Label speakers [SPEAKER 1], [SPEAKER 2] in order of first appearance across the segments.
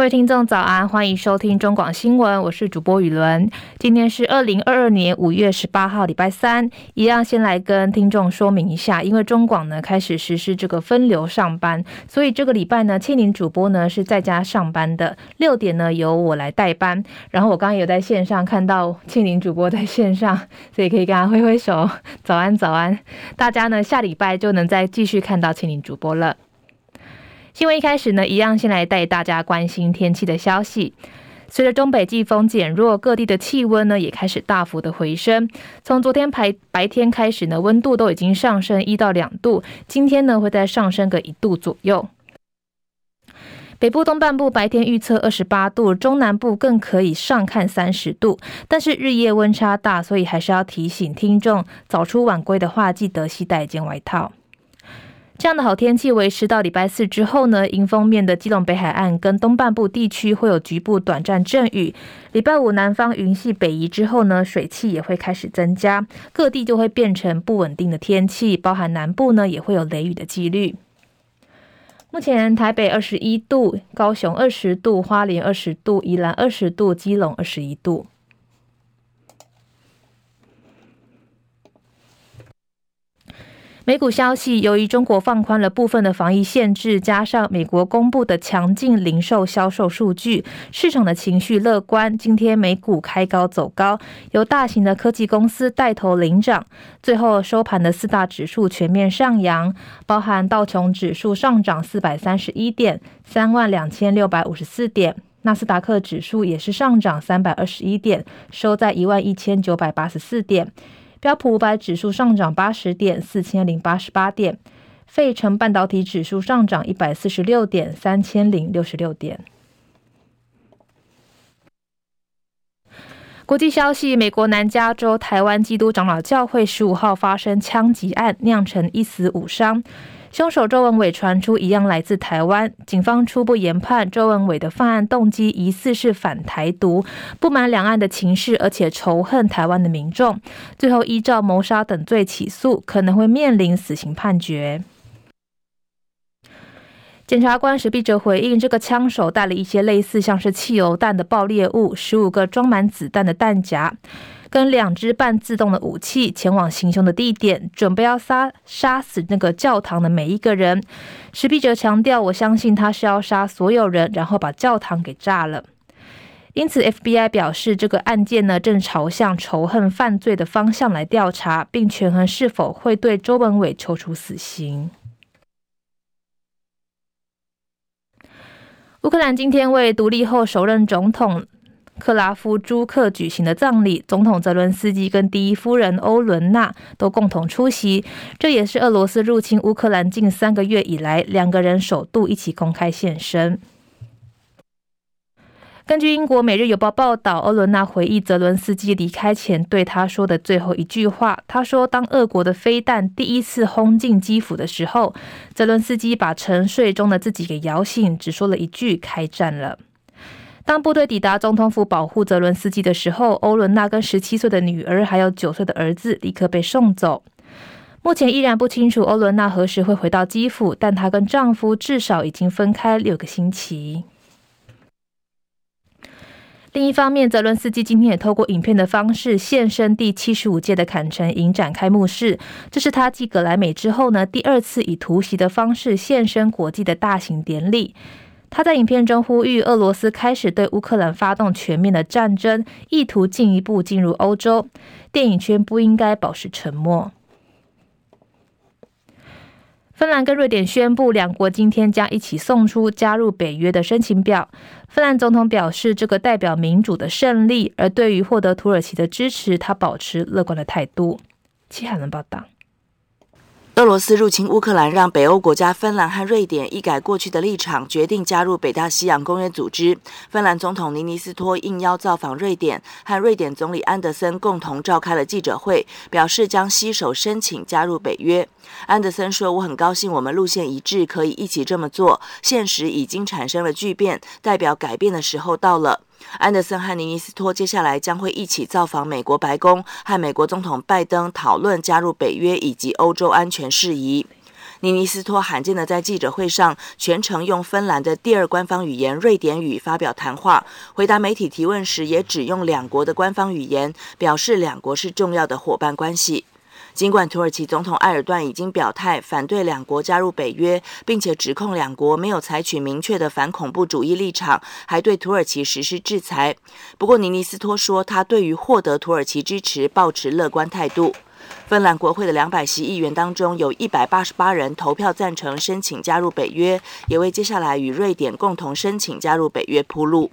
[SPEAKER 1] 各位听众早安，欢迎收听中广新闻，我是主播雨伦。今天是二零二二年五月十八号，礼拜三。一样先来跟听众说明一下，因为中广呢开始实施这个分流上班，所以这个礼拜呢，庆玲主播呢是在家上班的，六点呢由我来代班。然后我刚刚有在线上看到庆玲主播在线上，所以可以跟他挥挥手，早安早安。大家呢下礼拜就能再继续看到庆玲主播了。新闻一开始呢，一样先来带大家关心天气的消息。随着东北季风减弱，各地的气温呢也开始大幅的回升。从昨天白白天开始呢，温度都已经上升一到两度，今天呢会再上升个一度左右。北部东半部白天预测二十八度，中南部更可以上看三十度，但是日夜温差大，所以还是要提醒听众，早出晚归的话，记得携带一件外套。这样的好天气维持到礼拜四之后呢，迎风面的基隆北海岸跟东半部地区会有局部短暂阵雨。礼拜五南方云系北移之后呢，水汽也会开始增加，各地就会变成不稳定的天气，包含南部呢也会有雷雨的几率。目前台北二十一度，高雄二十度，花莲二十度，宜兰二十度，基隆二十一度。美股消息，由于中国放宽了部分的防疫限制，加上美国公布的强劲零售销售数据，市场的情绪乐观。今天美股开高走高，由大型的科技公司带头领涨。最后收盘的四大指数全面上扬，包含道琼指数上涨四百三十一点，三万两千六百五十四点；纳斯达克指数也是上涨三百二十一点，收在一万一千九百八十四点。标普五百指数上涨八十点，四千零八十八点；费城半导体指数上涨一百四十六点，三千零六十六点。国际消息：美国南加州台湾基督长老教会十五号发生枪击案，酿成一死五伤。凶手周文伟传出一样来自台湾，警方初步研判周文伟的犯案动机疑似是反台独，不满两岸的情势，而且仇恨台湾的民众，最后依照谋杀等罪起诉，可能会面临死刑判决。检察官史毕哲回应，这个枪手带了一些类似像是汽油弹的爆裂物，十五个装满子弹的弹夹。跟两支半自动的武器前往行凶的地点，准备要杀杀死那个教堂的每一个人。史毕哲强调：“我相信他是要杀所有人，然后把教堂给炸了。”因此，FBI 表示，这个案件呢正朝向仇恨犯罪的方向来调查，并权衡是否会对周文伟求处死刑。乌克兰今天为独立后首任总统。克拉夫朱克举行的葬礼，总统泽伦斯基跟第一夫人欧伦娜都共同出席。这也是俄罗斯入侵乌克兰近三个月以来，两个人首度一起公开现身。根据英国《每日邮报》报道，欧伦娜回忆泽伦斯基离开前对他说的最后一句话：“他说，当俄国的飞弹第一次轰进基辅的时候，泽伦斯基把沉睡中的自己给摇醒，只说了一句‘开战了’。”当部队抵达总统府保护泽伦斯基的时候，欧伦娜跟十七岁的女儿还有九岁的儿子立刻被送走。目前依然不清楚欧伦娜何时会回到基辅，但她跟丈夫至少已经分开六个星期。另一方面，泽伦斯基今天也透过影片的方式现身第七十五届的坎城影展开幕式，这是他继葛莱美之后呢第二次以突袭的方式现身国际的大型典礼。他在影片中呼吁俄罗斯开始对乌克兰发动全面的战争，意图进一步进入欧洲。电影圈不应该保持沉默。芬兰跟瑞典宣布，两国今天将一起送出加入北约的申请表。芬兰总统表示，这个代表民主的胜利，而对于获得土耳其的支持，他保持乐观的态度。齐海伦报道。
[SPEAKER 2] 俄罗斯入侵乌克兰，让北欧国家芬兰和瑞典一改过去的立场，决定加入北大西洋公约组织。芬兰总统尼尼斯托应邀造访瑞典，和瑞典总理安德森共同召开了记者会，表示将携手申请加入北约。安德森说：“我很高兴我们路线一致，可以一起这么做。现实已经产生了巨变，代表改变的时候到了。”安德森和尼尼斯托接下来将会一起造访美国白宫，和美国总统拜登讨论加入北约以及欧洲安全事宜。尼尼斯托罕见的在记者会上全程用芬兰的第二官方语言瑞典语发表谈话，回答媒体提问时也只用两国的官方语言，表示两国是重要的伙伴关系。尽管土耳其总统埃尔段已经表态反对两国加入北约，并且指控两国没有采取明确的反恐怖主义立场，还对土耳其实施制裁。不过，尼尼斯托说他对于获得土耳其支持抱持乐观态度。芬兰国会的两百席议员当中，有一百八十八人投票赞成申请加入北约，也为接下来与瑞典共同申请加入北约铺路。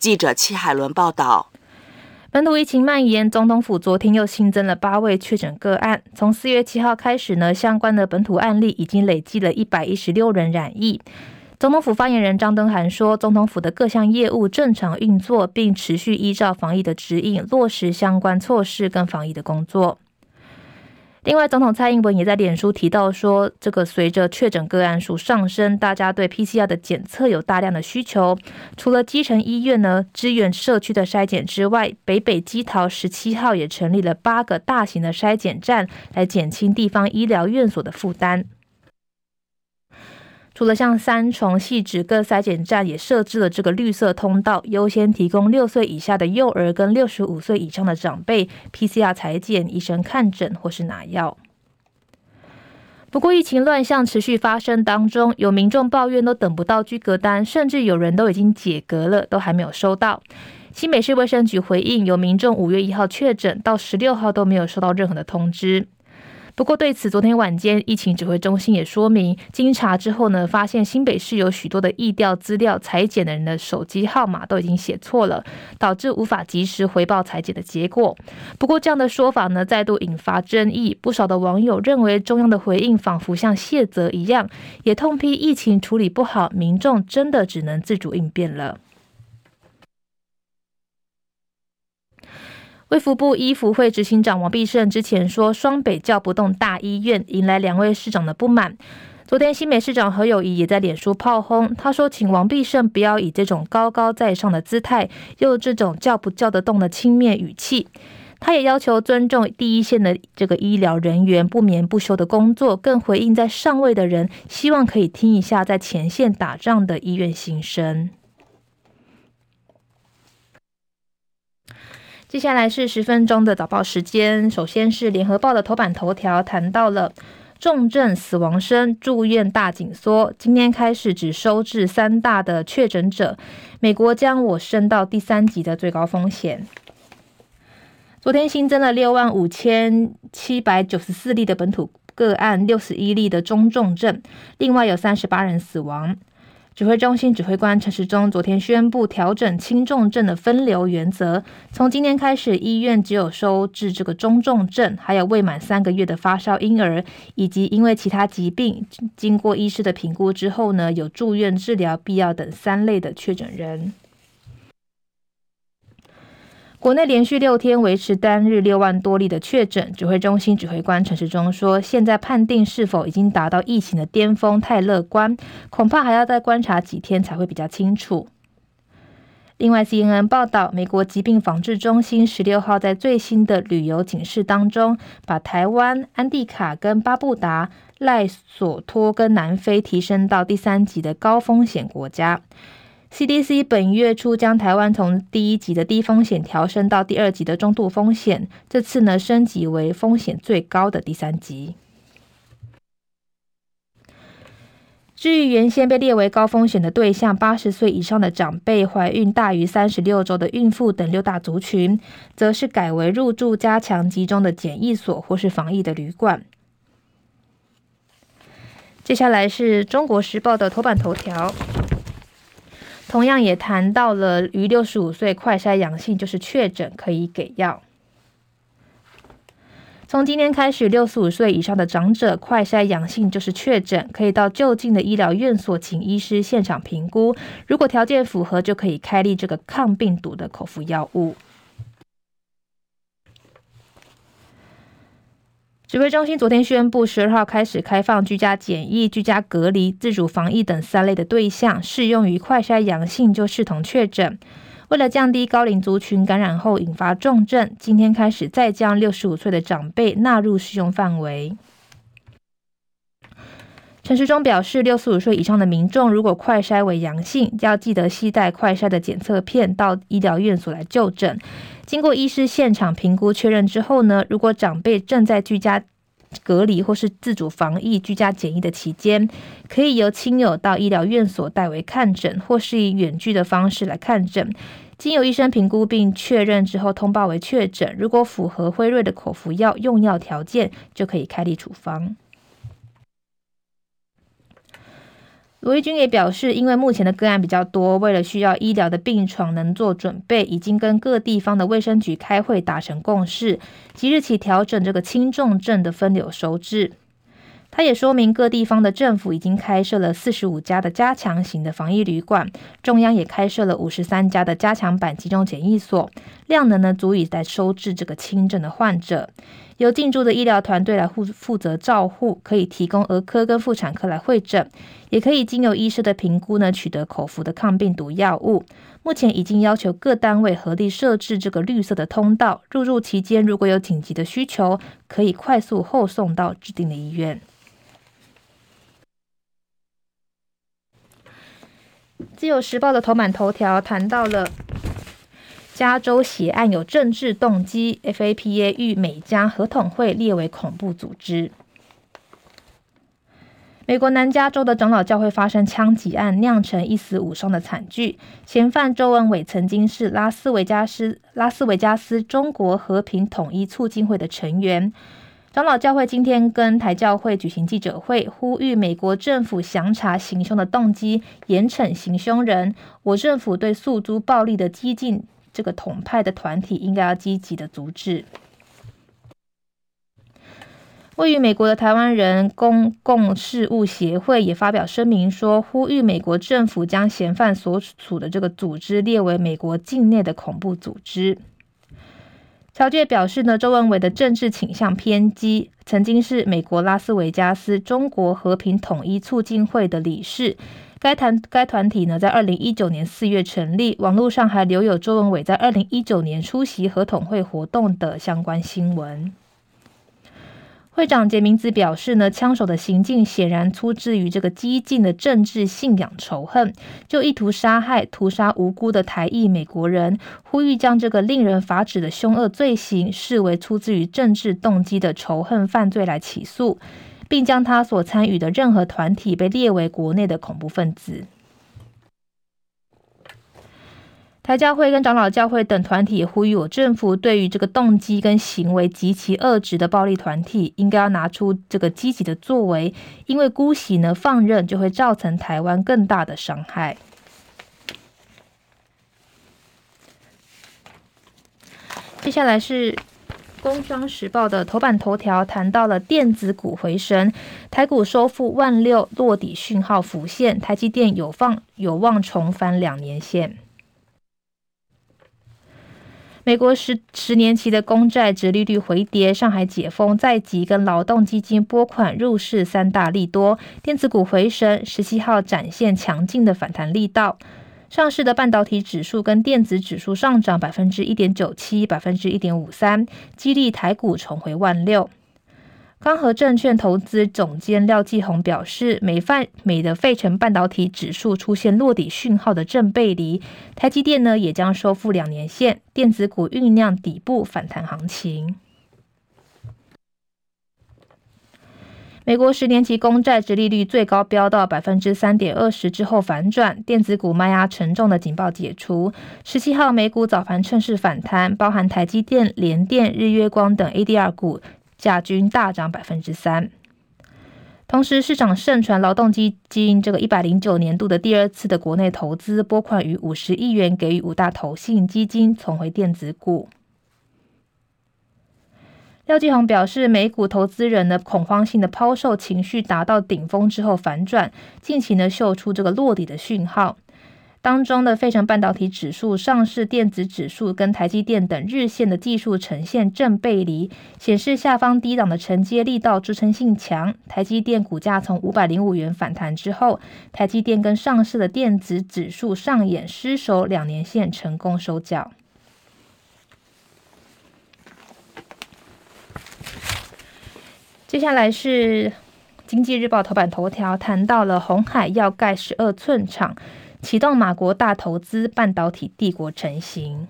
[SPEAKER 2] 记者戚海伦报道。
[SPEAKER 1] 本土疫情蔓延，总统府昨天又新增了八位确诊个案。从四月七号开始呢，相关的本土案例已经累计了一百一十六人染疫。总统府发言人张敦涵说，总统府的各项业务正常运作，并持续依照防疫的指引落实相关措施跟防疫的工作。另外，总统蔡英文也在脸书提到说，这个随着确诊个案数上升，大家对 PCR 的检测有大量的需求。除了基层医院呢支援社区的筛检之外，北北基桃十七号也成立了八个大型的筛检站，来减轻地方医疗院所的负担。除了像三重、汐止各筛检站也设置了这个绿色通道，优先提供六岁以下的幼儿跟六十五岁以上的长辈 PCR 裁剪、医生看诊或是拿药。不过，疫情乱象持续发生当中，有民众抱怨都等不到居隔单，甚至有人都已经解隔了，都还没有收到。新北市卫生局回应，有民众五月一号确诊，到十六号都没有收到任何的通知。不过，对此，昨天晚间疫情指挥中心也说明，经查之后呢，发现新北市有许多的疫调资料，裁剪的人的手机号码都已经写错了，导致无法及时回报裁剪的结果。不过，这样的说法呢，再度引发争议。不少的网友认为，中央的回应仿佛像卸责一样，也痛批疫情处理不好，民众真的只能自主应变了。卫福部医福会执行长王必胜之前说，双北叫不动大医院，引来两位市长的不满。昨天新北市长何友谊也在脸书炮轰，他说：“请王必胜不要以这种高高在上的姿态，用这种叫不叫得动的轻蔑语气。”他也要求尊重第一线的这个医疗人员不眠不休的工作，更回应在上位的人，希望可以听一下在前线打仗的医院心声。接下来是十分钟的早报时间。首先是联合报的头版头条，谈到了重症死亡升，住院大紧缩。今天开始只收治三大的确诊者，美国将我升到第三级的最高风险。昨天新增了六万五千七百九十四例的本土个案，六十一例的中重症，另外有三十八人死亡。指挥中心指挥官陈时中昨天宣布调整轻重症的分流原则，从今天开始，医院只有收治这个中重症，还有未满三个月的发烧婴儿，以及因为其他疾病经过医师的评估之后呢，有住院治疗必要等三类的确诊人。国内连续六天维持单日六万多例的确诊，指挥中心指挥官陈时中说：“现在判定是否已经达到疫情的巅峰太乐观，恐怕还要再观察几天才会比较清楚。”另外，CNN 报道，美国疾病防治中心十六号在最新的旅游警示当中，把台湾、安地卡跟巴布达、赖索托跟南非提升到第三级的高风险国家。CDC 本月初将台湾从第一级的低风险调升到第二级的中度风险，这次呢升级为风险最高的第三级。至于原先被列为高风险的对象，八十岁以上的长辈、怀孕大于三十六周的孕妇等六大族群，则是改为入住加强集中的检疫所或是防疫的旅馆。接下来是中国时报的头版头条。同样也谈到了，于六十五岁快筛阳性就是确诊，可以给药。从今天开始，六十五岁以上的长者快筛阳性就是确诊，可以到就近的医疗院所请医师现场评估，如果条件符合，就可以开立这个抗病毒的口服药物。指挥中心昨天宣布，十二号开始开放居家检疫、居家隔离、自主防疫等三类的对象，适用于快筛阳性就视同确诊。为了降低高龄族群感染后引发重症，今天开始再将六十五岁的长辈纳入适用范围。陈时中表示，六十五岁以上的民众如果快筛为阳性，要记得携带快筛的检测片到医疗院所来就诊。经过医师现场评估确认之后呢，如果长辈正在居家隔离或是自主防疫居家检疫的期间，可以由亲友到医疗院所代为看诊，或是以远距的方式来看诊。经由医生评估并确认之后，通报为确诊。如果符合辉瑞的口服药用药条件，就可以开立处方。罗一钧也表示，因为目前的个案比较多，为了需要医疗的病床能做准备，已经跟各地方的卫生局开会达成共识，即日起调整这个轻重症的分流收治。他也说明，各地方的政府已经开设了四十五家的加强型的防疫旅馆，中央也开设了五十三家的加强版集中检疫所，量能呢足以来收治这个轻症的患者。由进驻的医疗团队来负负责照护，可以提供儿科跟妇产科来会诊，也可以经由医师的评估呢，取得口服的抗病毒药物。目前已经要求各单位合力设置这个绿色的通道，入住期间如果有紧急的需求，可以快速后送到指定的医院。自由时报的头版头条谈到了。加州血案有政治动机，FAPA 逾美加合统会列为恐怖组织。美国南加州的长老教会发生枪击案，酿成一死五伤的惨剧。嫌犯周文伟曾经是拉斯维加斯拉斯维加斯中国和平统一促进会的成员。长老教会今天跟台教会举行记者会，呼吁美国政府详查行凶的动机，严惩行凶人。我政府对诉诸暴力的激进。这个统派的团体应该要积极的阻止。位于美国的台湾人公共事务协会也发表声明说，呼吁美国政府将嫌犯所处的这个组织列为美国境内的恐怖组织。乔界表示呢，周文伟的政治倾向偏激，曾经是美国拉斯维加斯中国和平统一促进会的理事。该团该团体呢，在二零一九年四月成立，网络上还留有周文伟在二零一九年出席合统会活动的相关新闻。会长杰明子表示呢，枪手的行径显然出自于这个激进的政治信仰仇恨，就意图杀害、屠杀无辜的台裔美国人，呼吁将这个令人发指的凶恶罪行视为出自于政治动机的仇恨犯罪来起诉。并将他所参与的任何团体被列为国内的恐怖分子。台教会跟长老教会等团体呼吁我政府，对于这个动机跟行为极其恶质的暴力团体，应该要拿出这个积极的作为，因为姑息呢放任，就会造成台湾更大的伤害。接下来是。《工商时报》的头版头条谈到了电子股回升，台股收复万六落底讯号浮现，台积电有放有望重返两年线。美国十十年期的公债殖利率回跌，上海解封在即跟劳动基金拨款入市三大利多，电子股回升，十七号展现强劲的反弹力道。上市的半导体指数跟电子指数上涨百分之一点九七、百分之一点五三，激励台股重回万六。刚和证券投资总监廖继宏表示，美泛美的费城半导体指数出现落底讯号的正背离，台积电呢也将收复两年线，电子股酝酿底部反弹行情。美国十年期公债殖利率最高飙到百分之三点二十之后反转，电子股卖压沉重的警报解除。十七号美股早盘趁势反弹，包含台积电、联电、日月光等 ADR 股价均大涨百分之三。同时，市场盛传劳动基金这个一百零九年度的第二次的国内投资拨款逾五十亿元，给予五大投信基金重回电子股。廖继宏表示，美股投资人的恐慌性的抛售情绪达到顶峰之后反转，近期呢秀出这个落底的讯号。当中的费城半导体指数、上市电子指数跟台积电等日线的技术呈现正背离，显示下方低档的承接力道支撑性强。台积电股价从五百零五元反弹之后，台积电跟上市的电子指数上演失守两年线，成功收脚。接下来是经济日报头版头条谈到了鸿海要盖十二寸厂，启动马国大投资，半导体帝国成型。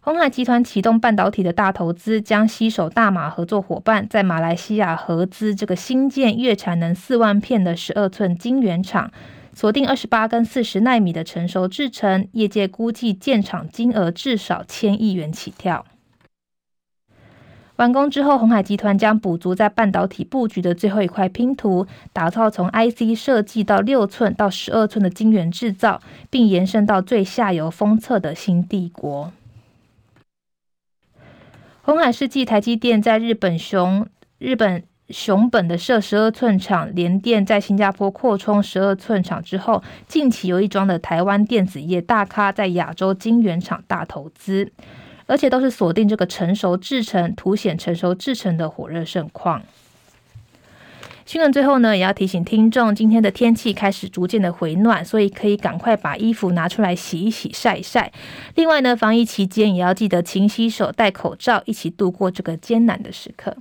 [SPEAKER 1] 鸿海集团启动半导体的大投资，将携手大马合作伙伴，在马来西亚合资这个新建月产能四万片的十二寸晶圆厂，锁定二十八跟四十奈米的成熟制程，业界估计建厂金额至少千亿元起跳。完工之后，鸿海集团将补足在半导体布局的最后一块拼图，打造从 IC 设计到六寸到十二寸的晶圆制造，并延伸到最下游封测的新帝国。红海世纪台积电在日本熊日本熊本的设十二寸厂，联电在新加坡扩充十二寸厂之后，近期又一桩的台湾电子业大咖在亚洲晶圆厂大投资。而且都是锁定这个成熟制成，凸显成熟制成的火热盛况。新闻最后呢，也要提醒听众，今天的天气开始逐渐的回暖，所以可以赶快把衣服拿出来洗一洗、晒一晒。另外呢，防疫期间也要记得勤洗手、戴口罩，一起度过这个艰难的时刻。